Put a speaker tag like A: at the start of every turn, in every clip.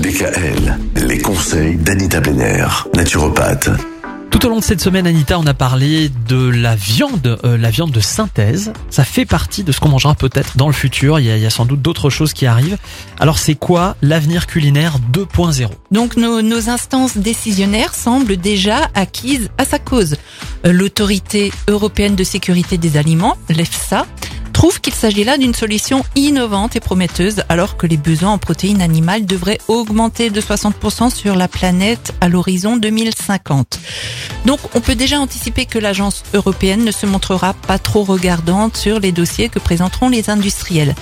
A: DKL, les conseils d'Anita Benner, naturopathe.
B: Tout au long de cette semaine, Anita, on a parlé de la viande, euh, la viande de synthèse. Ça fait partie de ce qu'on mangera peut-être dans le futur. Il y a, il y a sans doute d'autres choses qui arrivent. Alors, c'est quoi l'avenir culinaire 2.0
C: Donc nos, nos instances décisionnaires semblent déjà acquises à sa cause. Euh, L'autorité européenne de sécurité des aliments, l'EFSA, trouve qu'il s'agit là d'une solution innovante et prometteuse alors que les besoins en protéines animales devraient augmenter de 60% sur la planète à l'horizon 2050. Donc on peut déjà anticiper que l'agence européenne ne se montrera pas trop regardante sur les dossiers que présenteront les industriels.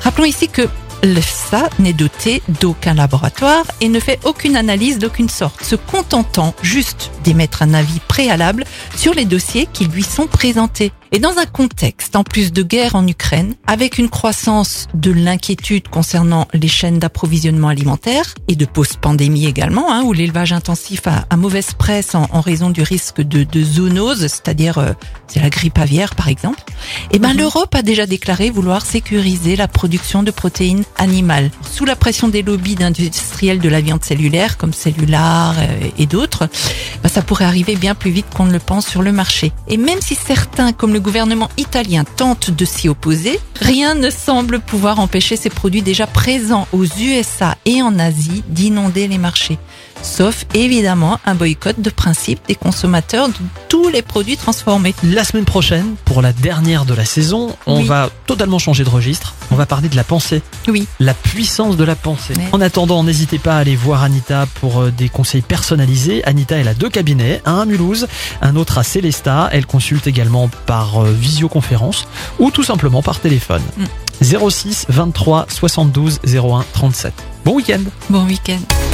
C: Rappelons ici que l'EFSA n'est doté d'aucun laboratoire et ne fait aucune analyse d'aucune sorte, se contentant juste d'émettre un avis préalable sur les dossiers qui lui sont présentés. Et dans un contexte, en plus de guerre en Ukraine, avec une croissance de l'inquiétude concernant les chaînes d'approvisionnement alimentaire et de post-pandémie également, hein, où l'élevage intensif a, a, mauvaise presse en, en, raison du risque de, de zoonose, c'est-à-dire euh, c'est la grippe aviaire par exemple, et ben mmh. l'Europe a déjà déclaré vouloir sécuriser la production de protéines animales. Sous la pression des lobbies d'industriels de la viande cellulaire, comme Cellular euh, et d'autres, ben, ça pourrait arriver bien plus vite qu'on ne le pense sur le marché. Et même si certains, comme le gouvernement italien tente de s'y opposer, rien ne semble pouvoir empêcher ces produits déjà présents aux USA et en Asie d'inonder les marchés. Sauf évidemment un boycott de principe des consommateurs de tous les produits transformés.
B: La semaine prochaine, pour la dernière de la saison, on oui. va totalement changer de registre. On va parler de la pensée.
C: Oui.
B: La puissance de la pensée. Oui. En attendant, n'hésitez pas à aller voir Anita pour euh, des conseils personnalisés. Anita, elle a deux cabinets, un à Mulhouse, un autre à Célesta. Elle consulte également par euh, visioconférence ou tout simplement par téléphone. Mm. 06 23 72 01 37. Bon week-end.
C: Bon week-end.